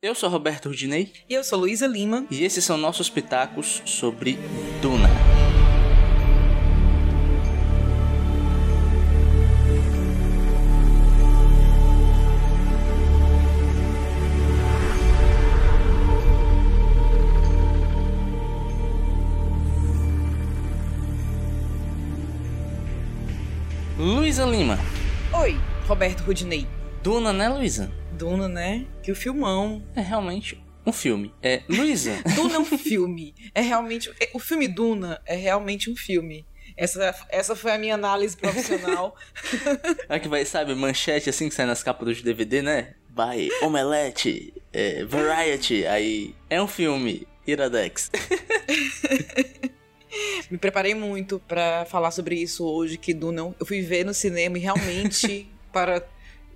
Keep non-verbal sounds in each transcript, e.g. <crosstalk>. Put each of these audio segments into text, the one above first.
Eu sou Roberto Rudinei. E eu sou Luísa Lima. E esses são nossos pitacos sobre Duna. Luísa Lima. Oi, Roberto Rudinei. Duna, né, Luísa? Duna, né? Que o filmão. É realmente um filme. É, Luísa. <laughs> Duna é um filme. É realmente. é- o filme Duna é realmente um filme. Essa, essa foi a minha análise profissional. <laughs> É que vai, sabe, manchete assim que sai nas capas dos DVD, né? Vai, Omelete, é, Variety, aí. É um filme, Iradex. <laughs> Me preparei muito pra falar sobre isso hoje, que Duna eu fui ver no cinema e realmente, para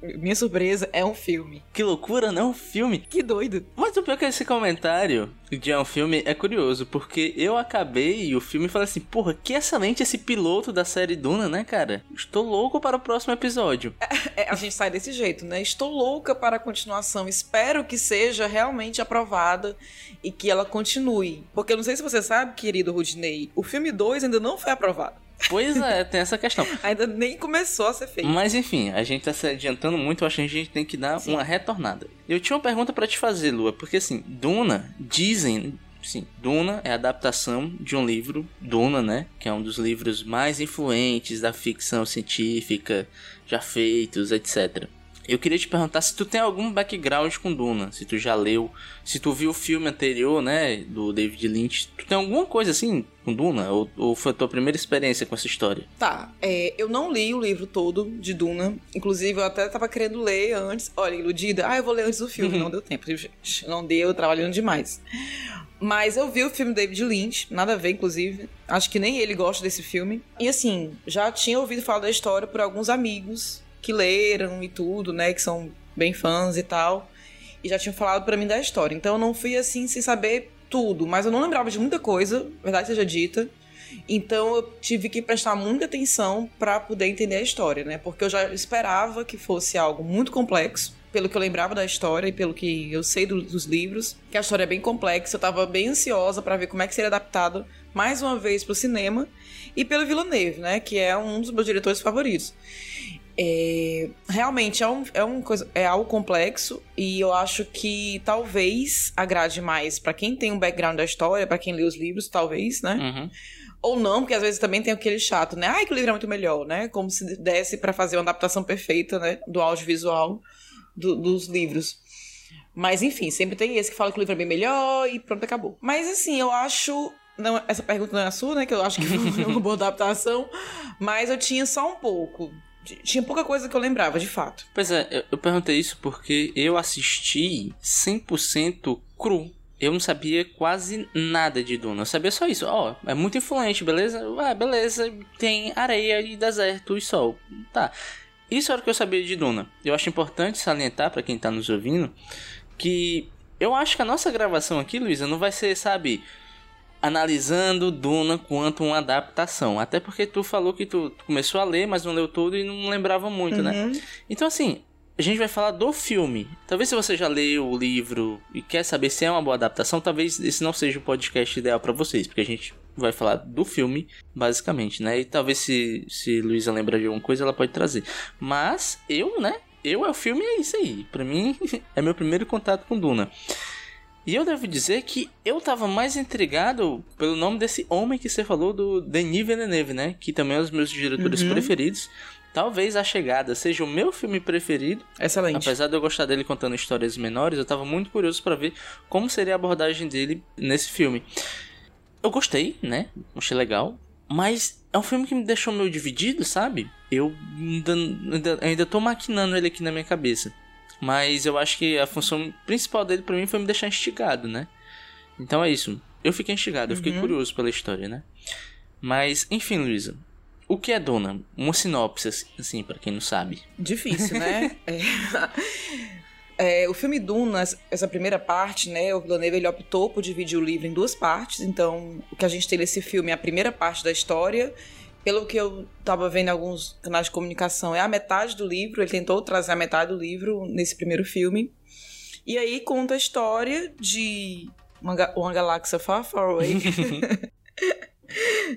minha surpresa, é um filme. Que loucura, não? Um filme. Que doido. Mas o pior é que esse comentário de é um filme é curioso, porque eu acabei o filme e falei assim, porra, que excelente esse piloto da série Duna, né, cara? Estou louco para o próximo episódio. É, a gente sai desse jeito, né? Estou louca para a continuação. Espero que seja realmente aprovada e que ela continue. Porque eu não sei se você sabe, querido Rudney, o filme 2 ainda não foi aprovado. Pois é, tem essa questão. <laughs> Ainda nem começou a ser feito. Mas enfim, a gente tá se adiantando muito, acho que a gente tem que dar Sim. uma retornada. Eu tinha uma pergunta pra te fazer, Lua, porque assim, Duna, dizem, sim, Duna é a adaptação de um livro, Duna, né, que é um dos livros mais influentes da ficção científica já feitos, etc. Eu queria te perguntar se tu tem algum background com Duna, se tu já leu, se tu viu o filme anterior, né, do David Lynch, tu tem alguma coisa assim com Duna? Ou, ou foi a tua primeira experiência com essa história? Tá, é, eu não li o livro todo de Duna. Inclusive, eu até tava querendo ler antes. Olha, iludida. Ah, eu vou ler antes do filme. Não <laughs> deu tempo, gente. Não deu, trabalhando demais. Mas eu vi o filme David Lynch, nada a ver, inclusive. Acho que nem ele gosta desse filme. E assim, já tinha ouvido falar da história por alguns amigos que leram e tudo, né? Que são bem fãs e tal. E já tinham falado pra mim da história. Então eu não fui assim sem saber tudo. Mas eu não lembrava de muita coisa, verdade seja dita. Então eu tive que prestar muita atenção pra poder entender a história, né? Porque eu já esperava que fosse algo muito complexo, pelo que eu lembrava da história e pelo que eu sei do- dos livros, que a história é bem complexa. Eu tava bem ansiosa pra ver como é que seria adaptado mais uma vez pro cinema e pelo Villeneuve, né? Que é um dos meus diretores favoritos. É, realmente é, um, é, um coisa, é algo complexo e eu acho que talvez agrade mais pra quem tem um background da história, pra quem lê os livros, talvez, né? Uhum. Ou não, porque às vezes também tem aquele chato, né? Ai, que o livro é muito melhor, né? Como se desse pra fazer uma adaptação perfeita, né? Do audiovisual do- dos livros. Mas enfim, sempre tem esse que fala que o livro é bem melhor e pronto, acabou. Mas assim, eu acho. Não, essa pergunta não é a sua, né? Que eu acho que foi <laughs> uma boa adaptação. Mas eu tinha só um pouco. Tinha pouca coisa que eu lembrava, de fato. Pois é, eu, eu perguntei isso porque eu assisti 100% cru. Eu não sabia quase nada de Duna. Eu sabia só isso. Ó, é muito influente, beleza? Ah, beleza. Tem areia e deserto e sol. Tá. Isso era o que eu sabia de Duna. Eu acho importante salientar pra quem tá nos ouvindo que eu acho que a nossa gravação aqui, Luísa, não vai ser, sabe, analisando Duna quanto uma adaptação. Até porque tu falou que tu, tu começou a ler, mas não leu tudo e não lembrava muito, né? Uhum. Então, assim, a gente vai falar do filme. Talvez se você já leu o livro e quer saber se é uma boa adaptação, talvez esse não seja o podcast ideal pra vocês, porque a gente vai falar do filme, basicamente, né? E talvez se, se Luísa lembra de alguma coisa, ela pode trazer. Mas eu, né? Eu é o filme, é isso aí. Pra mim, <laughs> é meu primeiro contato com Duna. E eu devo dizer que eu tava mais intrigado pelo nome desse homem que você falou, do Denis Villeneuve, né? Que também é um dos meus diretores Uhum. preferidos. Talvez A Chegada seja o meu filme preferido. Excelente. Apesar de eu gostar dele contando histórias menores, eu tava muito curioso pra ver como seria a abordagem dele nesse filme. Eu gostei, né? Achei legal. Mas é um filme que me deixou meio dividido, sabe? Eu ainda, ainda, ainda tô maquinando ele aqui na minha cabeça. Mas eu acho que a função principal dele pra mim foi me deixar instigado, né? Então é isso. Eu fiquei instigado, eu fiquei Uhum. curioso pela história, né? Mas, enfim, Luísa. O que é Dona? Uma sinopse, assim, pra quem não sabe. Difícil, né? <laughs> É. É, o filme Duna, essa primeira parte, né? O Villeneuve ele optou por dividir o livro em duas partes. Então, o que a gente tem nesse filme é a primeira parte da história. Pelo que eu tava vendo em alguns canais de comunicação, é a metade do livro. Ele tentou trazer a metade do livro nesse primeiro filme. E aí conta a história de uma, uma galáxia far, far away. <laughs>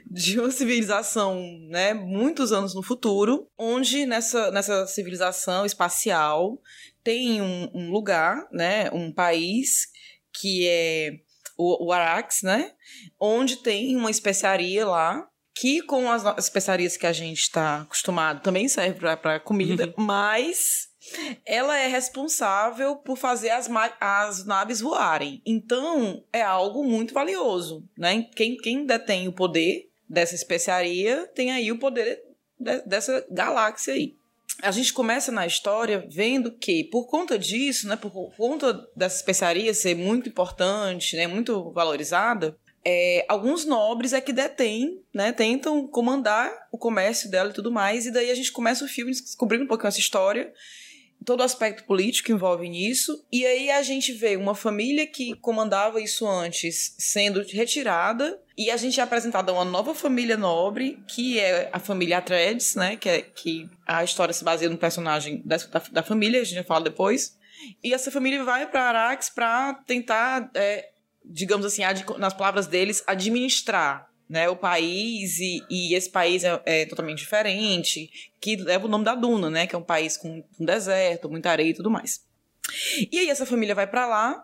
de uma civilização, né, muitos anos no futuro, onde nessa, nessa civilização espacial tem um, um lugar, né, um país que é o, o Arax, né, onde tem uma especiaria lá que com as especiarias que a gente está acostumado também serve para comida, uhum. mas ela é responsável por fazer as, as naves voarem. Então, é algo muito valioso, né? Quem, quem detém o poder dessa especiaria tem aí o poder de, dessa galáxia aí. A gente começa na história vendo que, por conta disso, né, por conta dessa especiaria ser muito importante, né, muito valorizada, é, alguns nobres é que detêm, né, tentam comandar o comércio dela e tudo mais, e daí a gente começa o filme descobrindo um pouquinho essa história todo o aspecto político envolve nisso. E aí a gente vê uma família que comandava isso antes sendo retirada. E a gente é apresentado a uma nova família nobre, que é a família Atreides, né? Que, é, que a história se baseia no personagem da, da, da família, a gente vai falar depois. E essa família vai para Arax para tentar, é, digamos assim, nas palavras deles, administrar né, o país e, e esse país é, é, totalmente diferente, que leva o nome da Duna, né, que é um país com, com deserto, muita areia e tudo mais. E aí essa família vai para lá,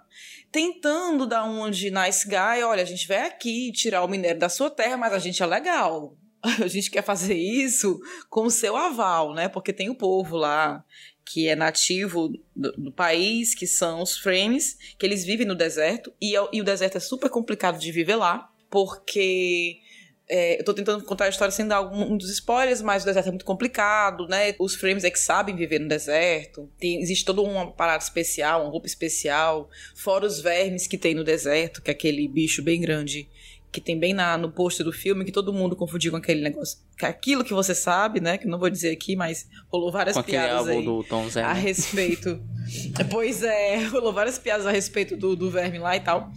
tentando dar onde Nice Guy, olha, a gente vai aqui tirar o minério da sua terra, mas a gente é legal. <laughs> A gente quer fazer isso com o seu aval, né? Porque tem o povo lá que é nativo do, do país, que são os Frames, que eles vivem no deserto, e, é e o deserto é super complicado de viver lá porque é, eu tô tentando contar a história sem dar algum dos spoilers, mas o deserto é muito complicado, né? Os frames é que sabem viver no deserto. Tem, existe toda uma parada especial, uma roupa especial. Fora os vermes que tem no deserto, que é aquele bicho bem grande que tem bem na, no post do filme, que todo mundo confundiu com aquele negócio. Que aquilo que você sabe, né? Que não vou dizer aqui, mas rolou várias com piadas aí do Tom Zé, a né? respeito. <laughs> pois é, rolou várias piadas a respeito do, do verme lá e tal.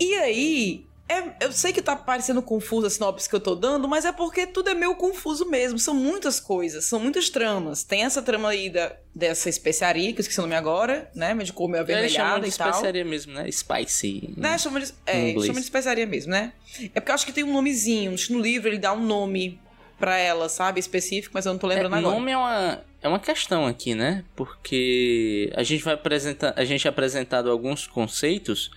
E aí, é, eu sei que tá parecendo confuso a sinopse que eu tô dando, mas é porque tudo é meio confuso mesmo. São muitas coisas, são muitas tramas. Tem essa trama aí da, dessa especiaria, que eu esqueci o nome agora, né? Mas de cor meio avermelhada e tal. especiaria mesmo, né? Spicy. Né? Chama de, é, chama de especiaria mesmo, né? É porque eu acho que tem um nomezinho. No livro ele dá um nome para ela, sabe? Específico, mas eu não tô lembrando é, agora. nome é uma, é uma questão aqui, né? Porque a gente vai apresentar. A gente é apresentado alguns conceitos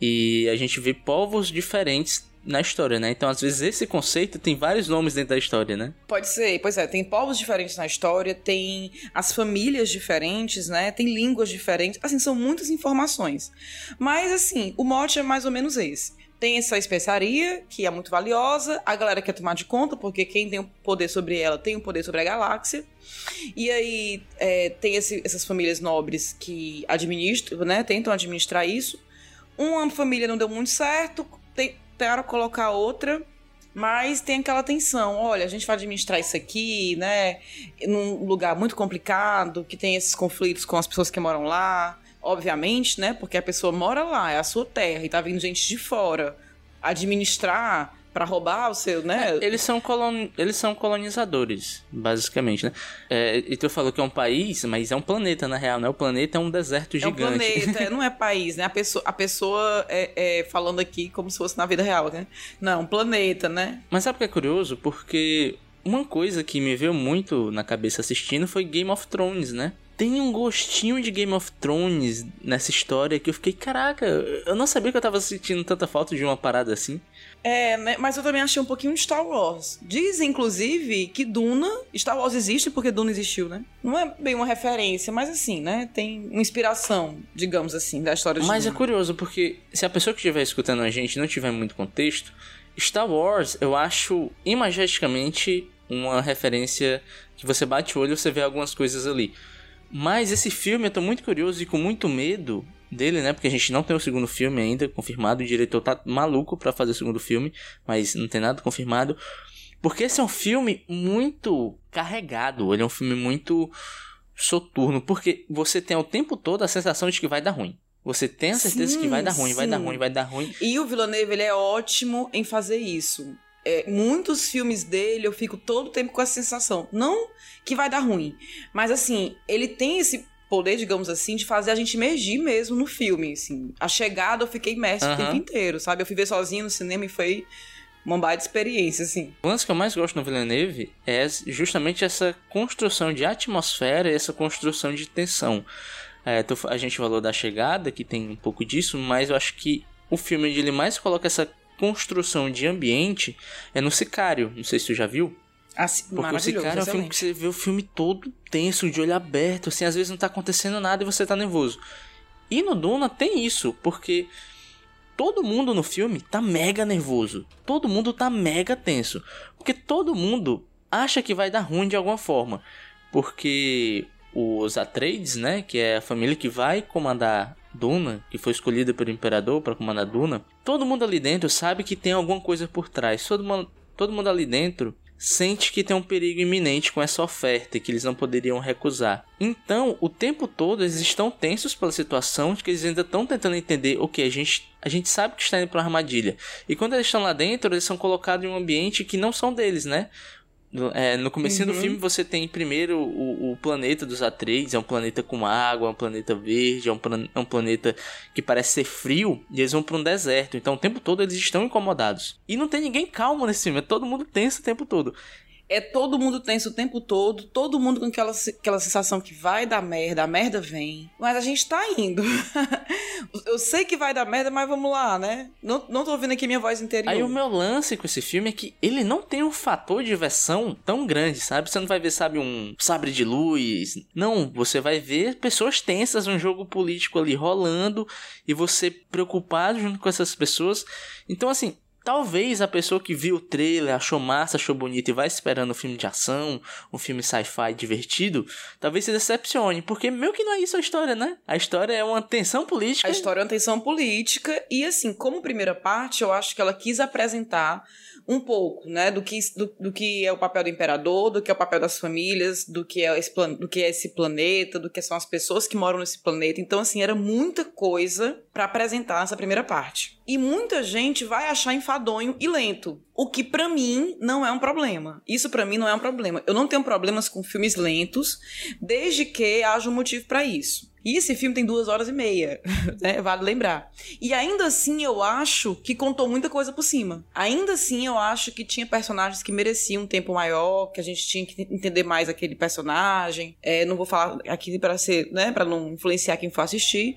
e a gente vê povos diferentes na história, né? Então, às vezes, esse conceito tem vários nomes dentro da história, né? Pode ser, pois é, tem povos diferentes na história, tem as famílias diferentes, né? Tem línguas diferentes, assim, são muitas informações. Mas, assim, o mote é mais ou menos esse. Tem essa especiaria, que é muito valiosa, a galera quer tomar de conta, porque quem tem o poder sobre ela tem o poder sobre a galáxia. E aí é, tem esse, essas famílias nobres que administram, né? Tentam administrar isso. Uma família não deu muito certo, tentaram colocar outra, mas tem aquela tensão. Olha, a gente vai administrar isso aqui, né? Num lugar muito complicado, que tem esses conflitos com as pessoas que moram lá. Obviamente, né? Porque a pessoa mora lá, é a sua terra, e tá vindo gente de fora. Administrar para roubar o seu, né? É, eles são, colon... eles são colonizadores, basicamente, né? É, e tu falou que é um país, mas é um planeta, na real, né? O planeta é um deserto gigante. É um planeta, <laughs> não é país, né? A pessoa, a pessoa é, é, falando aqui como se fosse na vida real, né? Não, é um planeta, né? Mas sabe o que é curioso? Porque uma coisa que me veio muito na cabeça assistindo foi Game of Thrones, né? Tem um gostinho de Game of Thrones nessa história que eu fiquei, caraca, eu não sabia que eu tava sentindo tanta falta de uma parada assim. É, né? Mas eu também achei um pouquinho de Star Wars. Diz, inclusive, que Duna. Star Wars existe porque Duna existiu, né? Não é bem uma referência, mas assim, né? Tem uma inspiração, digamos assim, da história de Mas Duna. é curioso, porque se a pessoa que estiver escutando a gente não tiver muito contexto, Star Wars eu acho imageticamente uma referência que você bate o olho e você vê algumas coisas ali. Mas esse filme eu tô muito curioso e com muito medo dele, né? Porque a gente não tem o segundo filme ainda confirmado. O diretor tá maluco para fazer o segundo filme, mas não tem nada confirmado. Porque esse é um filme muito carregado. Ele é um filme muito soturno. Porque você tem o tempo todo a sensação de que vai dar ruim. Você tem a certeza sim, que vai dar ruim, sim. vai dar ruim, vai dar ruim. E o Villeneuve, ele é ótimo em fazer isso. É, muitos filmes dele eu fico todo o tempo com essa sensação. Não que vai dar ruim, mas assim, ele tem esse poder, digamos assim, de fazer a gente emergir mesmo no filme, assim. A chegada eu fiquei imerso uhum. o tempo inteiro, sabe? Eu fui ver sozinho no cinema e foi uma baita experiência, assim. O lance que eu mais gosto no Villeneuve é justamente essa construção de atmosfera e essa construção de tensão. É, a gente falou da chegada, que tem um pouco disso, mas eu acho que o filme onde ele mais coloca essa construção de ambiente é no Sicário. Não sei se tu já viu. Assim, Porque o Sicário é um filme que você vê o filme todo tenso, de olho aberto, assim, às vezes não tá acontecendo nada e você tá nervoso. E no Duna tem isso, porque todo mundo no filme tá mega nervoso. Todo mundo tá mega tenso. Porque todo mundo acha que vai dar ruim de alguma forma. Porque os Atreides, né, que é a família que vai comandar Duna, que foi escolhida pelo imperador para comandar Duna, todo mundo ali dentro sabe que tem alguma coisa por trás. Todo mundo, todo mundo ali dentro sente que tem um perigo iminente com essa oferta que eles não poderiam recusar. Então, o tempo todo eles estão tensos pela situação, de que eles ainda estão tentando entender, ok, a gente, a gente sabe que está indo para uma armadilha. E quando eles estão lá dentro, eles são colocados em um ambiente que não são deles, né? É, no começo uhum. do filme você tem primeiro o, o, planeta dos Atreides, é um planeta com água, é um planeta verde, é um, é um planeta que parece ser frio, e eles vão para um deserto. Então o tempo todo eles estão incomodados. E não tem ninguém calmo nesse filme, é todo mundo tenso o tempo todo é todo mundo tenso o tempo todo, todo mundo com aquela, aquela sensação que vai dar merda, a merda vem. Mas a gente tá indo. <laughs> eu sei que vai dar merda, mas vamos lá, né? Não, não tô ouvindo aqui minha voz interior. Aí o meu lance com esse filme é que ele não tem um fator de diversão tão grande, sabe? Você não vai ver, sabe, um sabre de luz. Não, você vai ver pessoas tensas, um jogo político ali rolando e você preocupado junto com essas pessoas. Então, assim, Talvez a pessoa que viu o trailer, achou massa, achou bonito e vai esperando um filme de ação, um filme sci-fi divertido, talvez se decepcione, porque meio que não é isso a história, né? A história é uma tensão política. A história é uma tensão política e assim, como primeira parte, eu acho que ela quis apresentar um pouco, né, do que, do, do, que é o papel do imperador, do que é o papel das famílias, do que é esse, do que é esse planeta, do que são as pessoas que moram nesse planeta. Então, assim, era muita coisa para apresentar nessa primeira parte. E muita gente vai achar enfadonho e lento, o que para mim não é um problema. Isso para mim não é um problema. Eu não tenho problemas com filmes lentos, desde que haja um motivo para isso. E esse filme tem duas horas e meia, <laughs> né? Vale lembrar. E ainda assim eu acho que contou muita coisa por cima. Ainda assim eu acho que tinha personagens que mereciam um tempo maior, que a gente tinha que entender mais aquele personagem. É, não vou falar aqui para ser, né, para não influenciar quem for assistir.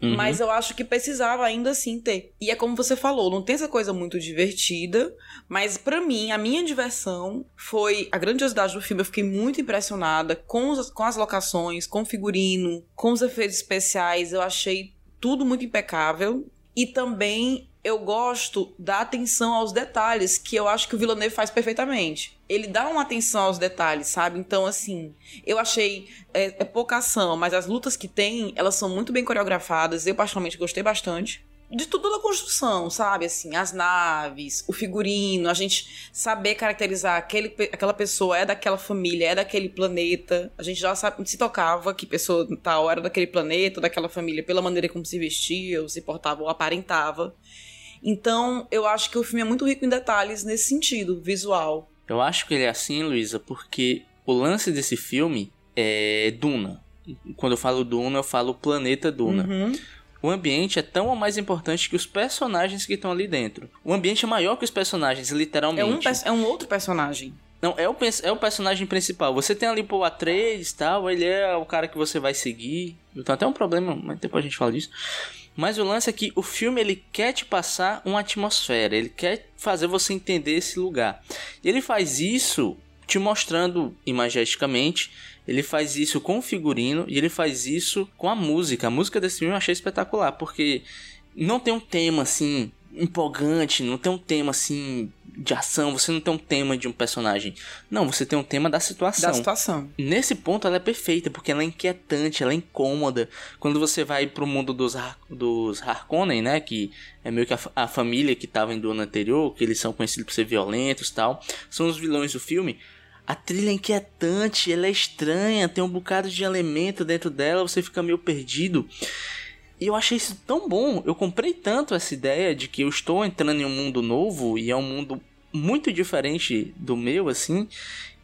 Uhum. Mas eu acho que precisava ainda assim ter. E é como você falou, não tem essa coisa muito divertida, mas para mim, a minha diversão foi a grandiosidade do filme. Eu fiquei muito impressionada com, os, com as locações, com o figurino, com os efeitos especiais. Eu achei tudo muito impecável. E também eu gosto da atenção aos detalhes, que eu acho que o Villeneuve faz perfeitamente. Ele dá uma atenção aos detalhes, sabe? Então, assim, eu achei é, é pouca ação, mas as lutas que tem, elas são muito bem coreografadas. Eu, particularmente, gostei bastante de tudo da construção, sabe? Assim, as naves, o figurino, a gente saber caracterizar aquele, aquela pessoa é daquela família, é daquele planeta. A gente já sabe, se tocava que pessoa tal era daquele planeta, daquela família, pela maneira como se vestia, ou se portava, ou aparentava. Então, eu acho que o filme é muito rico em detalhes nesse sentido, visual. Eu acho que ele é assim, Luísa, porque o lance desse filme é Duna. Quando eu falo Duna, eu falo planeta Duna. Uhum. O ambiente é tão ou mais importante que os personagens que estão ali dentro. O ambiente é maior que os personagens, literalmente. É um, é um outro personagem. Não, é o, é o personagem principal. Você tem ali o A3 e tal, ele é o cara que você vai seguir. Então até um problema, mas depois a gente fala disso. Mas o lance é que o filme ele quer te passar uma atmosfera, ele quer fazer você entender esse lugar. E ele faz isso te mostrando imagisticamente, ele faz isso com o figurino e ele faz isso com a música. A música desse filme eu achei espetacular, porque não tem um tema assim empolgante, não tem um tema assim de ação, você não tem um tema de um personagem. Não, você tem um tema da situação. Da situação. Nesse ponto ela é perfeita, porque ela é inquietante, ela é incômoda. Quando você vai pro mundo dos, Har dos Harkonnen, né, que é meio que a, a família que tava em Duna anterior, que eles são conhecidos por ser violentos tal, são os vilões do filme. A trilha é inquietante, ela é estranha, tem um bocado de elemento dentro dela, você fica meio perdido. E eu achei isso tão bom. Eu comprei tanto essa ideia de que eu estou entrando em um mundo novo e é um mundo muito diferente do meu, assim,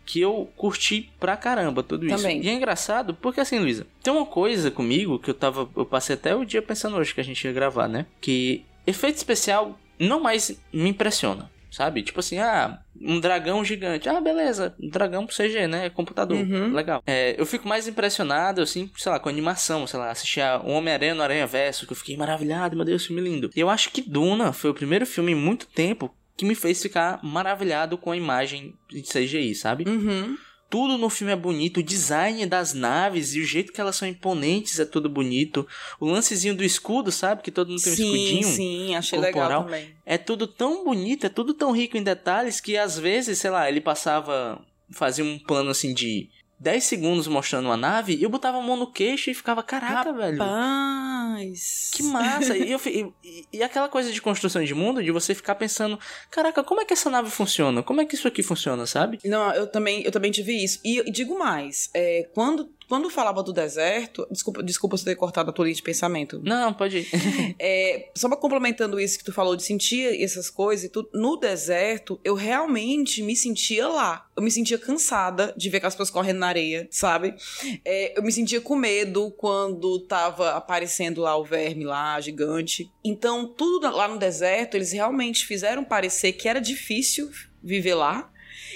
que eu curti pra caramba tudo isso. Também. E é engraçado porque assim, Luísa, tem uma coisa comigo que eu tava. Eu passei até o dia pensando hoje que a gente ia gravar, né? Que efeito especial não mais me impressiona. Sabe? Tipo assim, ah, um dragão gigante. Ah, beleza, dragão pro CG, né? Computador. Uhum. Legal. É, eu fico mais impressionado, assim, sei lá, com animação, sei lá, assistir a Homem-Aranha no Aranha Verso, que eu fiquei maravilhado, meu Deus, filme lindo. E eu acho que Duna foi o primeiro filme em muito tempo que me fez ficar maravilhado com a imagem de CGI, sabe? Uhum. Tudo no filme é bonito, o design das naves e o jeito que elas são imponentes é tudo bonito. O lancezinho do escudo, sabe? Que todo mundo tem um sim, escudinho. sim, achei corporal. legal também. É tudo tão bonito, é tudo tão rico em detalhes que às vezes, sei lá, ele passava. Fazia um plano assim de 10 segundos mostrando uma nave e eu botava a mão no queixo e ficava, caraca, velho. Rapaz. Que massa! e, eu, e, e aquela coisa de construção de mundo, de você ficar pensando, caraca, como é que essa nave funciona? Como é que isso aqui funciona, sabe? Não, eu também, eu também tive isso. E, e digo mais, é, quando, quando falava do deserto, desculpa, desculpa se ter cortado a tua linha de pensamento. Não, pode ir. <laughs> É, só pra complementando isso que tu falou de sentir essas coisas, tudo, no deserto, eu realmente me sentia lá. Eu me sentia cansada de ver aquelas pessoas correndo na areia, sabe? É, eu me sentia com medo quando tava aparecendo lá o verme lá, gigante. Então, tudo lá no deserto, eles realmente fizeram parecer que era difícil viver lá.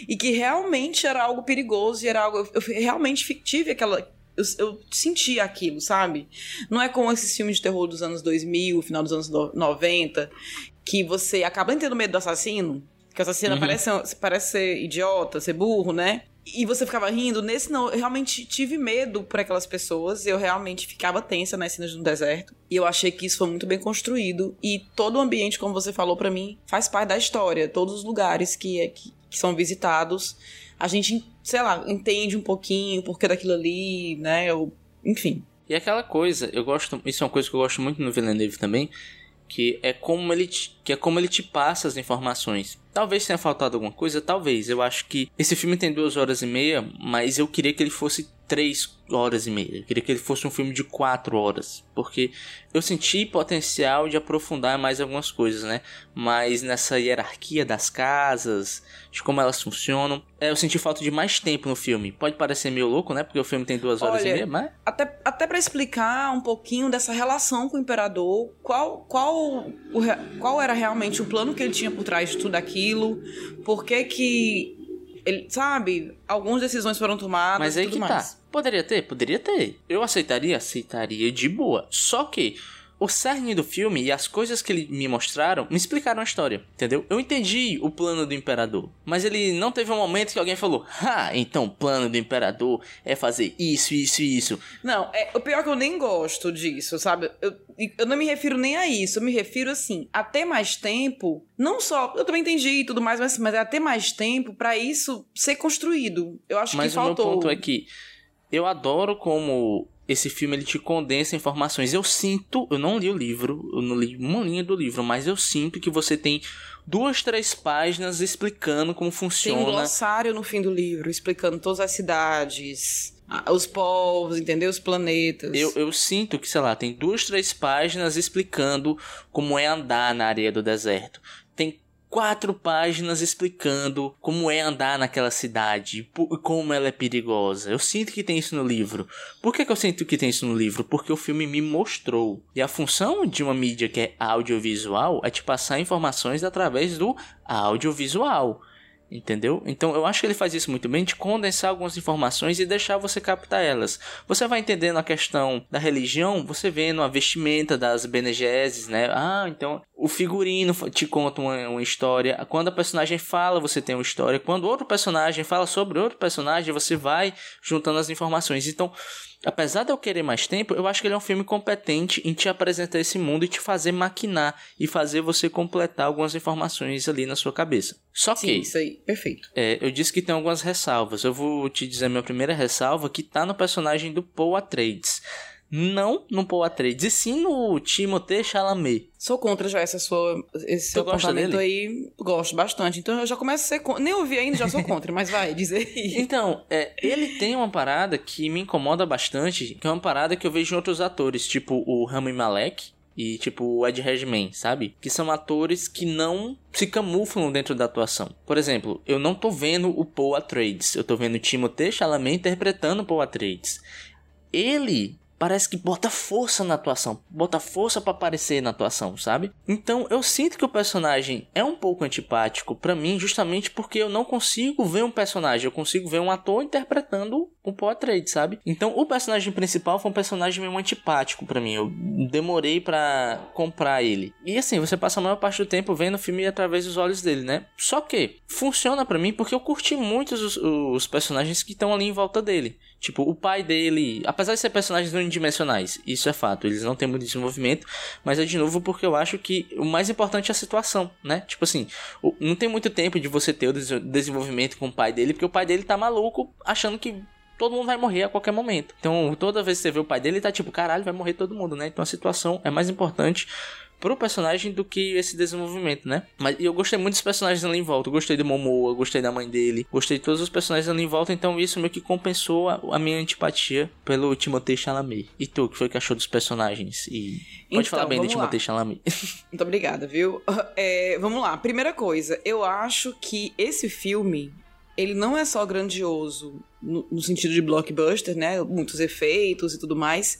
E que realmente era algo perigoso e era algo. Eu, eu realmente tive aquela. Eu, eu senti aquilo, sabe? Não é como esses filmes de terror dos anos 2000, final dos anos no- 90, que você acaba nem tendo medo do assassino, que o assassino Uhum. parece, parece ser idiota, ser burro, né? E você ficava rindo. Nesse não, eu realmente tive medo por aquelas pessoas, eu realmente ficava tensa nas cenas no deserto. E eu achei que isso foi muito bem construído. E todo o ambiente, como você falou pra mim, faz parte da história. Todos os lugares que, é- que, que são visitados, a gente, sei lá, entende um pouquinho o porquê daquilo ali, né? Eu, enfim. E aquela coisa, eu gosto, isso é uma coisa que eu gosto muito no Villeneuve também, que é como ele te, que é como ele te passa as informações. Talvez tenha faltado alguma coisa, talvez. Eu acho que esse filme tem duas horas e meia, mas eu queria que ele fosse três horas e meia. Eu queria que ele fosse um filme de quatro horas, porque eu senti potencial de aprofundar mais algumas coisas, né? Mas nessa hierarquia das casas, de como elas funcionam, é, eu senti falta de mais tempo no filme. Pode parecer meio louco, né? Porque o filme tem duas horas Olha, e meia, mas Até, até para explicar um pouquinho dessa relação com o imperador, qual, qual, o qual era realmente o plano que ele tinha por trás de tudo aquilo, por que que ele, sabe, algumas decisões foram tomadas Mas aí que mais. tá. Poderia ter? Poderia ter. Eu aceitaria? Aceitaria de boa. Só que o cerne do filme e as coisas que ele me mostraram me explicaram a história, entendeu? Eu entendi o plano do imperador, mas ele não teve um momento que alguém falou: "Ah, então o plano do imperador é fazer isso, isso e isso". Não, é, o pior é que eu nem gosto disso, sabe? Eu, eu não me refiro nem a isso, eu me refiro assim, a ter mais tempo, não só, eu também entendi e tudo mais, mas, mas é a ter mais tempo pra isso ser construído. Eu acho Mas que o meu faltou. ponto é que eu adoro como esse filme ele te condensa informações. Eu sinto, eu não li o livro, eu não li uma linha do livro, mas eu sinto que você tem duas, três páginas explicando como Tem um funciona. glossário no fim do livro explicando todas as cidades, os povos, entendeu? Os planetas. Eu, eu sinto que, sei lá, tem duas, três páginas explicando como é andar na areia do deserto. Tem quatro páginas explicando como é andar naquela cidade, pu- como ela é perigosa. Eu sinto que tem isso no livro. Por que, que eu sinto que tem isso no livro? Porque o filme me mostrou. E a função de uma mídia que é audiovisual é te passar informações através do audiovisual. Entendeu? Então eu acho que ele faz isso muito bem de condensar algumas informações e deixar você captar elas. Você vai entendendo a questão da religião, você vendo a vestimenta das Bene Gesserit, né? Ah, então o figurino te conta uma, uma história. Quando a personagem fala, você tem uma história. Quando outro personagem fala sobre outro personagem, você vai juntando as informações. Então, apesar de eu querer mais tempo, eu acho que ele é um filme competente em te apresentar esse mundo e te fazer maquinar e fazer você completar algumas informações ali na sua cabeça. Só que Sim, isso aí, perfeito. é, eu disse que tem algumas ressalvas. Eu vou te dizer a minha primeira ressalva, que tá no personagem do Paul Atreides. Não no Paul Atreides, e sim no Timothée Chalamet. Sou contra já essa sua, esse seu dele? aí. Gosto bastante. Então eu já começo a ser contra. Nem ouvi ainda, já sou <laughs> contra, mas vai, dizer aí. Então, é, ele tem uma parada que me incomoda bastante, que é uma parada que eu vejo em outros atores, tipo o Rami Malek, e tipo o Ed Redmayne, sabe? Que são atores que não se camuflam dentro da atuação. Por exemplo, eu não tô vendo o Paul Atreides, eu tô vendo o Timothée Chalamet interpretando o Paul Atreides. Ele parece que bota força na atuação, bota força para aparecer na atuação, sabe? Então eu sinto que o personagem é um pouco antipático para mim, justamente porque eu não consigo ver um personagem, eu consigo ver um ator interpretando o Paul Atreides, sabe? Então o personagem principal foi um personagem meio antipático para mim, eu demorei para comprar ele. E assim, você passa a maior parte do tempo vendo o filme através dos olhos dele, né? Só que funciona para mim porque eu curti muito os, os personagens que estão ali em volta dele. Tipo, o pai dele, apesar de ser personagens unidimensionais, isso é fato, eles não têm muito desenvolvimento, mas é de novo porque eu acho que o mais importante é a situação, né? Tipo assim, não tem muito tempo de você ter o desenvolvimento com o pai dele, porque o pai dele tá maluco achando que todo mundo vai morrer a qualquer momento. Então, toda vez que você vê o pai dele, ele tá tipo, caralho, vai morrer todo mundo, né? Então a situação é mais importante pro personagem do que esse desenvolvimento, né? Mas eu gostei muito dos personagens ali em volta. Eu gostei do Momoa, gostei da mãe dele, gostei de todos os personagens ali em volta, então isso meio que compensou a, a minha antipatia pelo Timothée Chalamet. E tu, que foi que achou dos personagens? E pode então, falar bem do Timothée Chalamet. <laughs> Muito obrigada, viu? <laughs> É, vamos lá. Primeira coisa, eu acho que esse filme ele não é só grandioso no, no, sentido de blockbuster, né? Muitos efeitos e tudo mais.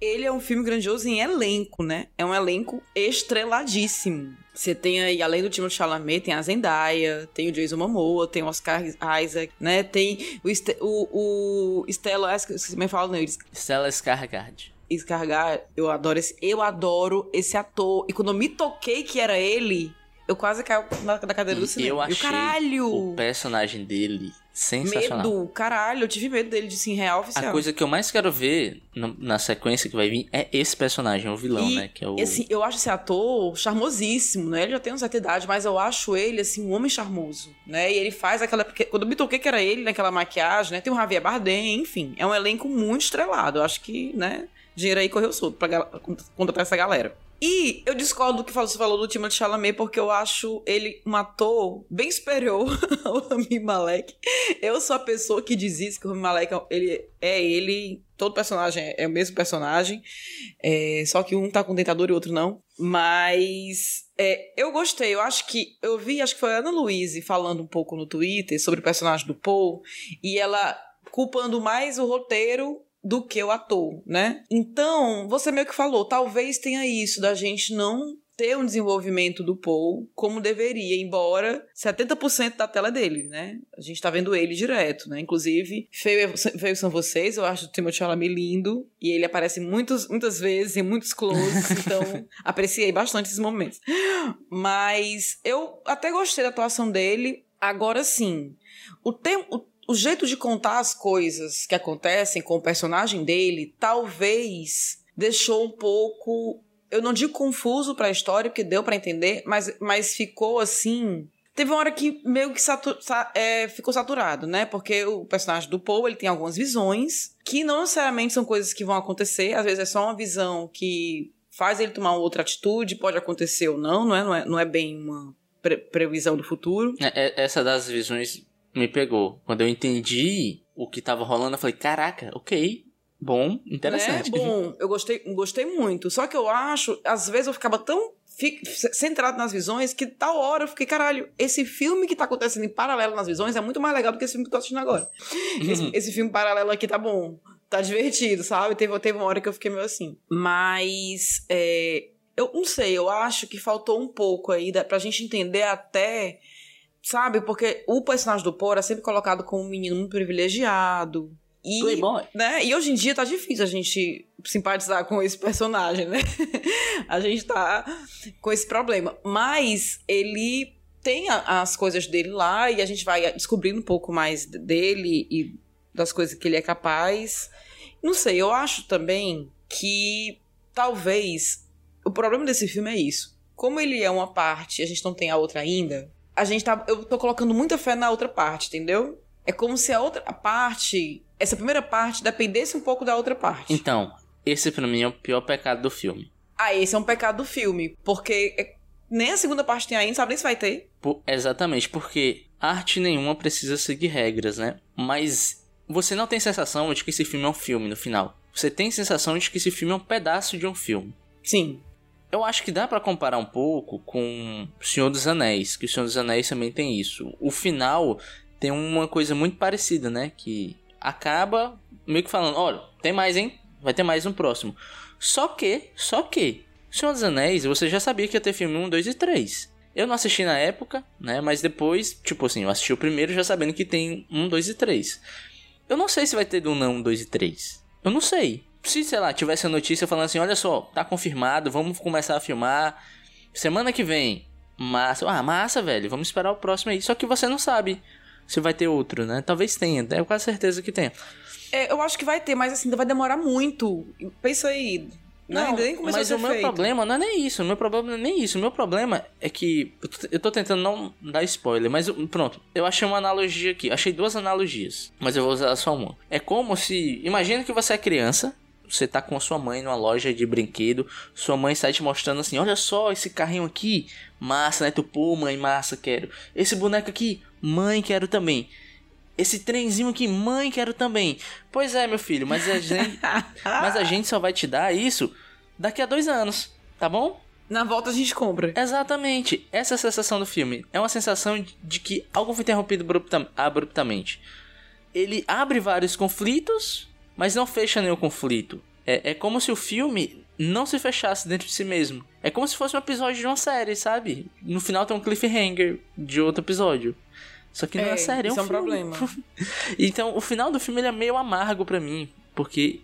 Ele é um filme grandioso em elenco, né? É um elenco estreladíssimo. Você tem aí, além do Timothée Chalamet, tem a Zendaya, tem o Jason Momoa, tem o Oscar Isaac, né? Tem o, Est o, o Stella... Você me fala, não, Stella Skarsgård. Skarsgård, eu adoro esse... Eu adoro esse ator. E quando eu me toquei que era ele, eu quase na, na cadeira do cinema. Eu achei caralho! o personagem dele sensacional. Medo, caralho, eu tive medo dele de sim real oficial. A coisa que eu mais quero ver no, na sequência que vai vir é esse personagem, o vilão, e, né? Que é o... Assim, eu acho esse ator charmosíssimo, né? Ele já tem uma certa idade, mas eu acho ele, assim, um homem charmoso, né? E ele faz aquela... Quando eu me toquei que era ele naquela maquiagem, né? Tem o Javier Bardem, enfim. É um elenco muito estrelado. Eu acho que, né? Dinheiro aí correu solto pra contratar essa galera. E eu discordo do que você falou do Timothée Chalamet, porque eu acho ele um ator bem superior <laughs> ao Rami Malek. Eu sou a pessoa que diz isso, que o Rami Malek ele, é ele, todo personagem é o mesmo personagem, é, só que um tá com dentador e o outro não. Mas é, eu gostei, eu acho que. Eu vi, acho que foi a Ana Luiz falando um pouco no Twitter sobre o personagem do Paul, e ela culpando mais o roteiro do que o ator, né? Então, você meio que falou, talvez tenha isso da gente não ter um desenvolvimento do Paul como deveria, embora 70% da tela é dele, né? A gente tá vendo ele direto, né? Inclusive, Feio, Feio São Vocês, eu acho o Timothée Chalamet lindo, e ele aparece muitos, muitas vezes em muitos closes, <laughs> então apreciei bastante esses momentos. Mas eu até gostei da atuação dele, agora sim, o tempo o jeito de contar as coisas que acontecem com o personagem dele talvez deixou um pouco, eu não digo confuso para a história, porque deu para entender, mas, mas ficou assim. Teve uma hora que meio que é, ficou saturado, né? Porque o personagem do Paul ele tem algumas visões que não necessariamente são coisas que vão acontecer, às vezes é só uma visão que faz ele tomar outra atitude, pode acontecer ou não, não é, não é, não é bem uma pre previsão do futuro. É, é essa das visões me pegou. Quando eu entendi o que tava rolando, eu falei, caraca, ok, bom, interessante. É bom, eu gostei, gostei muito. Só que eu acho, às vezes eu ficava tão centrado nas visões que tal hora eu fiquei, caralho, esse filme que tá acontecendo em paralelo nas visões é muito mais legal do que esse filme que eu tô assistindo agora. esse, uhum. esse, filme paralelo aqui tá bom, tá divertido, sabe? Teve, teve uma hora que eu fiquei meio assim. Mas, é, eu não sei, eu acho que faltou um pouco aí pra gente entender até Sabe? Porque o personagem do Paul é sempre colocado como um menino muito privilegiado. E, Playboy. Né? E hoje em dia tá difícil a gente simpatizar com esse personagem, né? <laughs> a gente tá com esse problema. Mas ele tem a, as coisas dele lá e a gente vai descobrindo um pouco mais dele e das coisas que ele é capaz. Não sei, eu acho também que talvez o problema desse filme é isso. Como ele é uma parte e a gente não tem a outra ainda, a gente tá. Eu tô colocando muita fé na outra parte, entendeu? É como se a outra parte, essa primeira parte, dependesse um pouco da outra parte. Então, esse pra mim é o pior pecado do filme. Ah, esse é um pecado do filme. Porque é, nem a segunda parte tem ainda, sabe nem se vai ter. Por, exatamente, porque arte nenhuma precisa seguir regras, né? Mas você não tem sensação de que esse filme é um filme no final. Você tem sensação de que esse filme é um pedaço de um filme. Sim. Eu acho que dá para comparar um pouco com Senhor dos Anéis, que O Senhor dos Anéis também tem isso. O final tem uma coisa muito parecida, né? Que acaba meio que falando, olha, tem mais, hein? Vai ter mais um próximo. Só que, só que, Senhor dos Anéis, você já sabia que ia ter filme 1, 2 e 3. Eu não assisti na época, né? Mas depois, tipo assim, eu assisti o primeiro já sabendo que tem 1, 2 e 3. Eu não sei se vai ter do não 1, 2 e 3. Eu não sei. Se, sei lá, tivesse a notícia falando assim, olha só, tá confirmado, vamos começar a filmar. Semana que vem. Massa. Ah, massa, velho. Vamos esperar o próximo aí. Só que você não sabe se vai ter outro, né? Talvez tenha. Tenho quase certeza que tenha. É, eu acho que vai ter, mas assim, vai demorar muito. Pensa aí. Não, ainda nem começou mas o meu feito. problema não é nem isso. O meu problema não é nem isso. O meu problema é que. eu tô- Eu tô tentando não dar spoiler, mas pronto. Eu achei uma analogia aqui. Achei duas analogias, mas eu vou usar só uma. É como se. Imagina que você é criança. Você tá com a sua mãe numa loja de brinquedo. Sua mãe sai te mostrando assim: Olha só esse carrinho aqui. Massa, né? Tu, pô, mãe, massa, quero. Esse boneco aqui, mãe, quero também. Esse trenzinho aqui, mãe, quero também. Pois é, meu filho, mas a gente, <laughs> mas a gente só vai te dar isso daqui a dois anos, tá bom? Na volta a gente compra. Exatamente. Essa é a sensação do filme. É uma sensação de que algo foi interrompido abrupta- abruptamente. Ele abre vários conflitos, mas não fecha nenhum conflito. É, é como se o filme não se fechasse dentro de si mesmo. É como se fosse um episódio de uma série, sabe? No final tem um cliffhanger de outro episódio. Só que não é, É, série, é um é um problema. <laughs> então, o final do filme é meio amargo pra mim, porque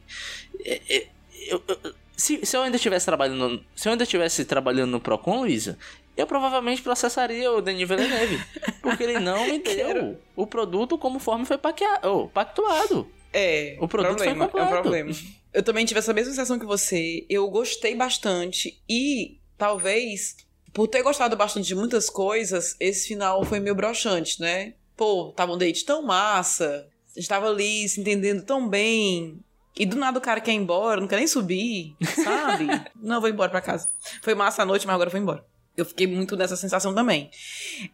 é, é, eu- eu- se, se eu ainda estivesse trabalhando, se eu ainda estivesse trabalhando no Procon, Luísa, eu provavelmente processaria o Denis Villeneuve, porque ele não me <laughs> deu o produto conforme foi paquea- oh, pactuado. É, O produto foi problema, é um problema. Eu também tive essa mesma sensação que você. Eu gostei bastante e talvez por ter gostado bastante de muitas coisas, esse final foi meio broxante, né? Pô, tava um date tão massa, a gente tava ali se entendendo tão bem. E do nada o cara quer ir embora, não quer nem subir, sabe? <laughs> não, vou embora pra casa. Foi massa a noite, mas agora vou embora. Eu fiquei muito nessa sensação também.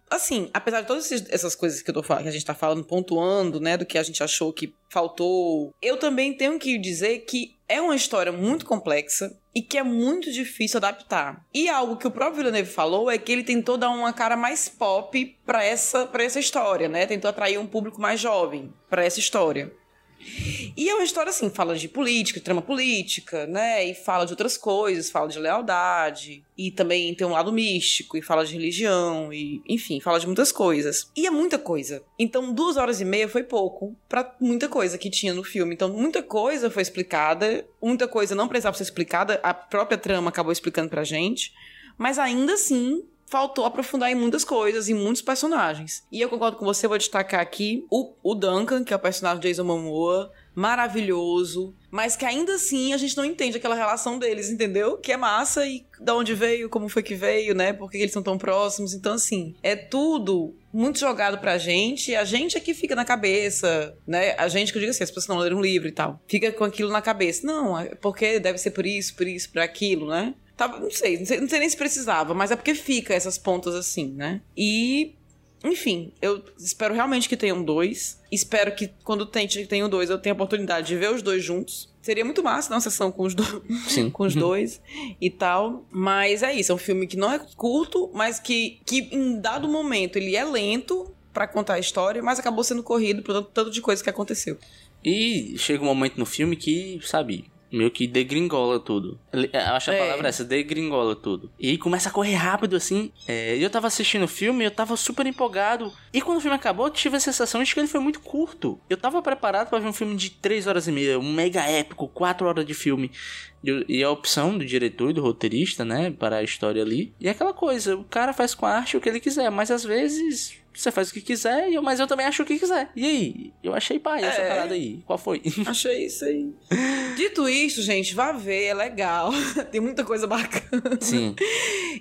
Assim, apesar de todas essas coisas que, eu tô, que a gente tá falando, pontuando, né, do que a gente achou que faltou, eu também tenho que dizer que é uma história muito complexa e que é muito difícil adaptar. E algo que o próprio Villeneuve falou é que ele tentou dar uma cara mais pop pra essa, essa história, né? Tentou atrair um público mais jovem pra essa história. E é uma história assim, fala de política, trama política, né? E fala de outras coisas, fala de lealdade. E também tem um lado místico, e fala de religião, e enfim, fala de muitas coisas. E é muita coisa. Então, duas horas e meia foi pouco pra muita coisa que tinha no filme. Então, muita coisa foi explicada, muita coisa não precisava ser explicada, a própria trama acabou explicando pra gente. Mas ainda assim, faltou aprofundar em muitas coisas, em muitos personagens. E eu concordo com você, vou destacar aqui o, o Duncan, que é o personagem de Jason Momoa, maravilhoso, mas que ainda assim a gente não entende aquela relação deles, entendeu? Que é massa e da onde veio, como foi que veio, né? Por que eles são tão próximos. Então, assim, é tudo muito jogado pra gente, a gente é que fica na cabeça, né? A gente que eu digo assim, as pessoas não leram um livro e tal, fica com aquilo na cabeça. Não, é porque deve ser por isso, por isso, por aquilo, né? Tava, não sei, não sei, não sei nem se precisava, mas é porque fica essas pontas assim, né? E, enfim, eu espero realmente que tenham dois. Espero que quando tente tenham dois, eu tenha a oportunidade de ver os dois juntos. Seria muito massa dar uma sessão com os, do... <laughs> Com os dois e tal. Mas é isso, é um filme que não é curto, mas que, que em dado momento ele é lento pra contar a história, mas acabou sendo corrido por tanto, tanto de coisa que aconteceu. E chega um momento no filme que, sabe, meio que degringola tudo. Ele- eu Acho a É. palavra essa, degringola tudo. E começa a correr rápido assim. É, e eu tava assistindo o filme, eu tava super empolgado. E quando o filme acabou, eu tive a sensação de que ele foi muito curto. Eu tava preparado pra ver um filme de 3 horas e meia, um mega épico, 4 horas de filme. E- E a opção do diretor e do roteirista, né, para a história ali. E é aquela coisa, o cara faz com a arte o que ele quiser, mas às vezes você faz o que quiser, mas eu também acho o que quiser. E aí? Eu achei pai essa É. parada aí. Qual foi? <laughs> Achei isso aí. Dito isso, gente, vá ver, é legal. <laughs> Tem muita coisa bacana. Sim.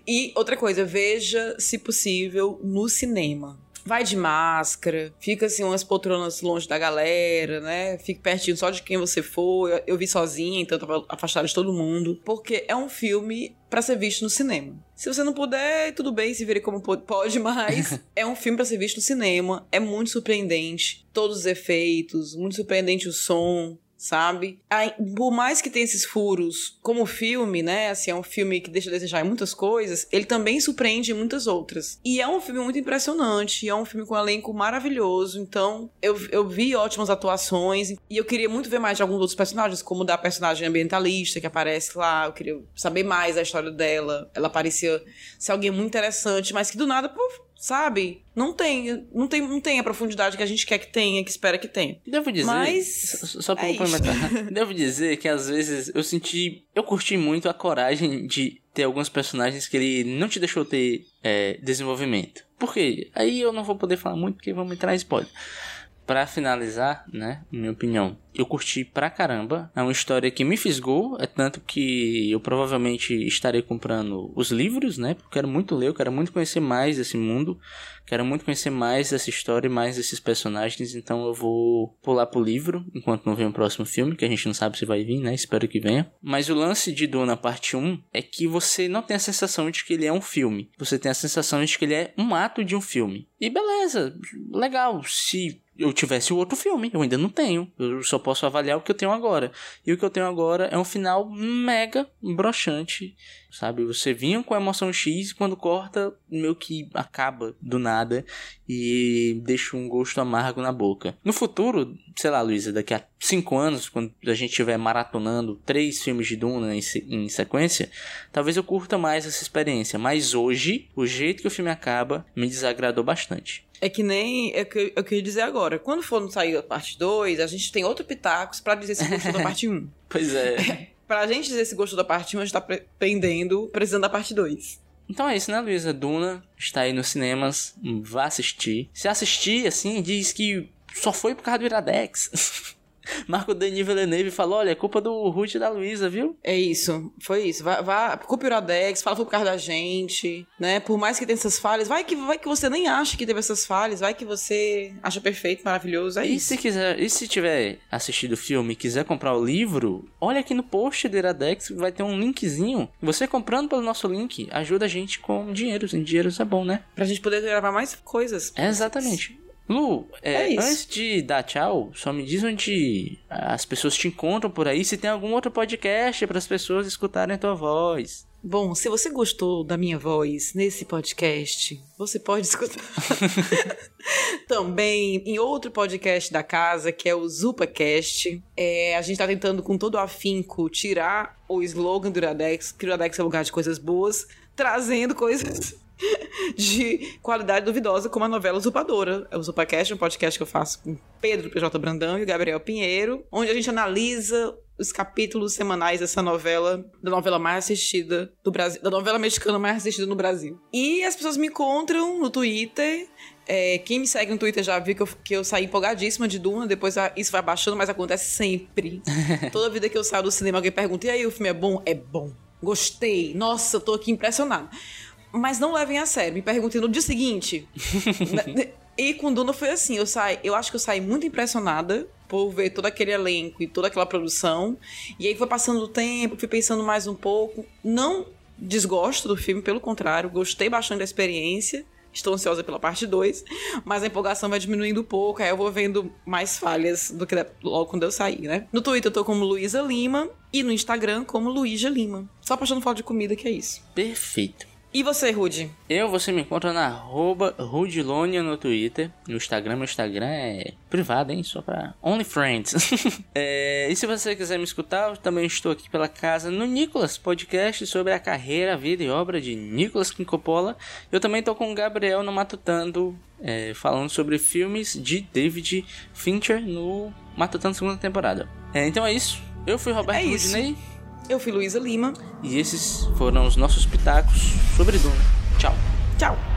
E outra coisa, veja, se possível, no cinema. Vai de máscara, fica assim umas poltronas longe da galera, né? Fique pertinho só de quem você for. Eu, eu vi sozinha, então tava afastada de todo mundo. Porque é um filme pra ser visto no cinema. Se você não puder, tudo bem, se vire como po- pode, mas <laughs> é um filme pra ser visto no cinema. É muito surpreendente. Todos os efeitos, muito surpreendente o som. Sabe? Aí, por mais que tenha esses furos, como filme, né? Assim, é um filme que deixa a desejar em muitas coisas, ele também surpreende em muitas outras. E é um filme muito impressionante, é um filme com um elenco maravilhoso, então eu, eu vi ótimas atuações e eu queria muito ver mais de alguns outros personagens, como da personagem ambientalista que aparece lá, eu queria saber mais da história dela. Ela parecia ser alguém muito interessante, mas que do nada, puf, sabe? Não tem, não tem, não tem a profundidade que a gente quer que tenha, que espera que tenha. Devo dizer, Mas só pra é complementar, <laughs> devo dizer que às vezes eu senti, eu curti muito a coragem de ter alguns personagens que ele não te deixou ter é, desenvolvimento. Por quê? Aí eu não vou poder falar muito porque vamos entrar em spoiler. Pra finalizar, né, minha opinião, eu curti pra caramba. É uma história que me fisgou, é tanto que eu provavelmente estarei comprando os livros, né? Porque eu quero muito ler, eu quero muito conhecer mais desse mundo, quero muito conhecer mais dessa história e mais desses personagens, então eu vou pular pro livro enquanto não vem o próximo filme, que a gente não sabe se vai vir, né? Espero que venha. Mas o lance de Duna parte 1 é que você não tem a sensação de que ele é um filme. Você tem a sensação de que ele é um ato de um filme. E beleza, legal. Se eu tivesse o outro filme, eu ainda não tenho. Eu só posso avaliar o que eu tenho agora. E o que eu tenho agora é um final mega broxante, sabe? Você vinha com a emoção X e quando corta, meio que acaba do nada e deixa um gosto amargo na boca. No futuro, sei lá, Luísa, daqui a cinco anos, quando a gente estiver maratonando três filmes de Duna em, se- em sequência, talvez eu curta mais essa experiência. Mas hoje, o jeito que o filme acaba me desagradou bastante. É que nem é o que eu- eu queria dizer agora. Quando for sair a parte 2, a gente tem outro pitacos pra dizer se gostou da parte 1. <laughs> Pois é. <laughs> Pra gente dizer se gostou da parte 1, a gente tá pendendo, precisando da parte 2. Então é isso, né, Luísa? Duna está aí nos cinemas. Vá assistir. Se assistir, assim, diz que só foi por causa do Iradex. <laughs> Marco Denis Villeneuve falou: olha, é culpa do Ruth e da Luísa, viu? É isso, foi isso. Vá, vá culpe o Iradex, fala por causa da gente, né? Por mais que tenha essas falhas, vai que, vai que você nem acha que teve essas falhas, vai que você acha perfeito, maravilhoso, é E isso. se quiser, e se tiver assistido o filme e quiser comprar o livro, olha aqui no post do Iradex, vai ter um linkzinho. Você comprando pelo nosso link, ajuda a gente com dinheiros. E dinheiros é bom, né? Pra gente poder gravar mais coisas. É exatamente. Lu, é, É antes de dar tchau, só me diz onde as pessoas te encontram por aí, se tem algum outro podcast para as pessoas escutarem a tua voz. Bom, se você gostou da minha voz nesse podcast, você pode escutar <laughs> também em outro podcast da casa, que é o ZupaCast. É, a gente tá tentando com todo o afinco tirar o slogan do Iradex, que o Iradex é um lugar de coisas boas, trazendo coisas <laughs> de qualidade duvidosa, como a novela Usurpadora. É o ZupaCast, um podcast que eu faço com Pedro PJ Brandão e o Gabriel Pinheiro, onde a gente analisa os capítulos semanais dessa novela, da novela mais assistida do Brasil, da novela mexicana mais assistida no Brasil. E as pessoas me encontram no Twitter. É, quem me segue no Twitter já viu que eu, que eu saí empolgadíssima de Duna, depois a- isso vai baixando, mas acontece sempre. <laughs> Toda vida que eu saio do cinema, alguém pergunta: e aí, o filme é bom? É bom. Gostei. Nossa, eu tô aqui impressionado. Mas não levem a sério. Me perguntem no dia seguinte. <laughs> e com Duna foi assim. Eu, saí, eu acho que eu saí muito impressionada por ver todo aquele elenco e toda aquela produção. E aí foi passando o tempo, fui pensando mais um pouco. Não desgosto do filme, pelo contrário, gostei bastante da experiência. Estou ansiosa pela parte 2, mas a empolgação vai diminuindo um pouco, aí eu vou vendo mais falhas do que logo quando eu sair, né? No Twitter eu tô como Luísa Lima e no Instagram como Luísa Lima. Só postando foto de comida que é isso. Perfeito. E você, Rude? Eu, você me encontra na arroba Rudilonia no Twitter. No Instagram, meu Instagram é privado, hein? Só pra Only Friends. <laughs> É, e se você quiser me escutar, eu também estou aqui pela casa no Nicolas, podcast sobre a carreira, vida e obra de Nicolas Coppola. Eu também tô com o Gabriel no Matutando, é, falando sobre filmes de David Fincher no Matutando segunda temporada. É, então é isso. Eu fui Roberto É isso. Eu fui Luísa Lima. e esses foram os nossos pitacos sobre Duna. Tchau. Tchau.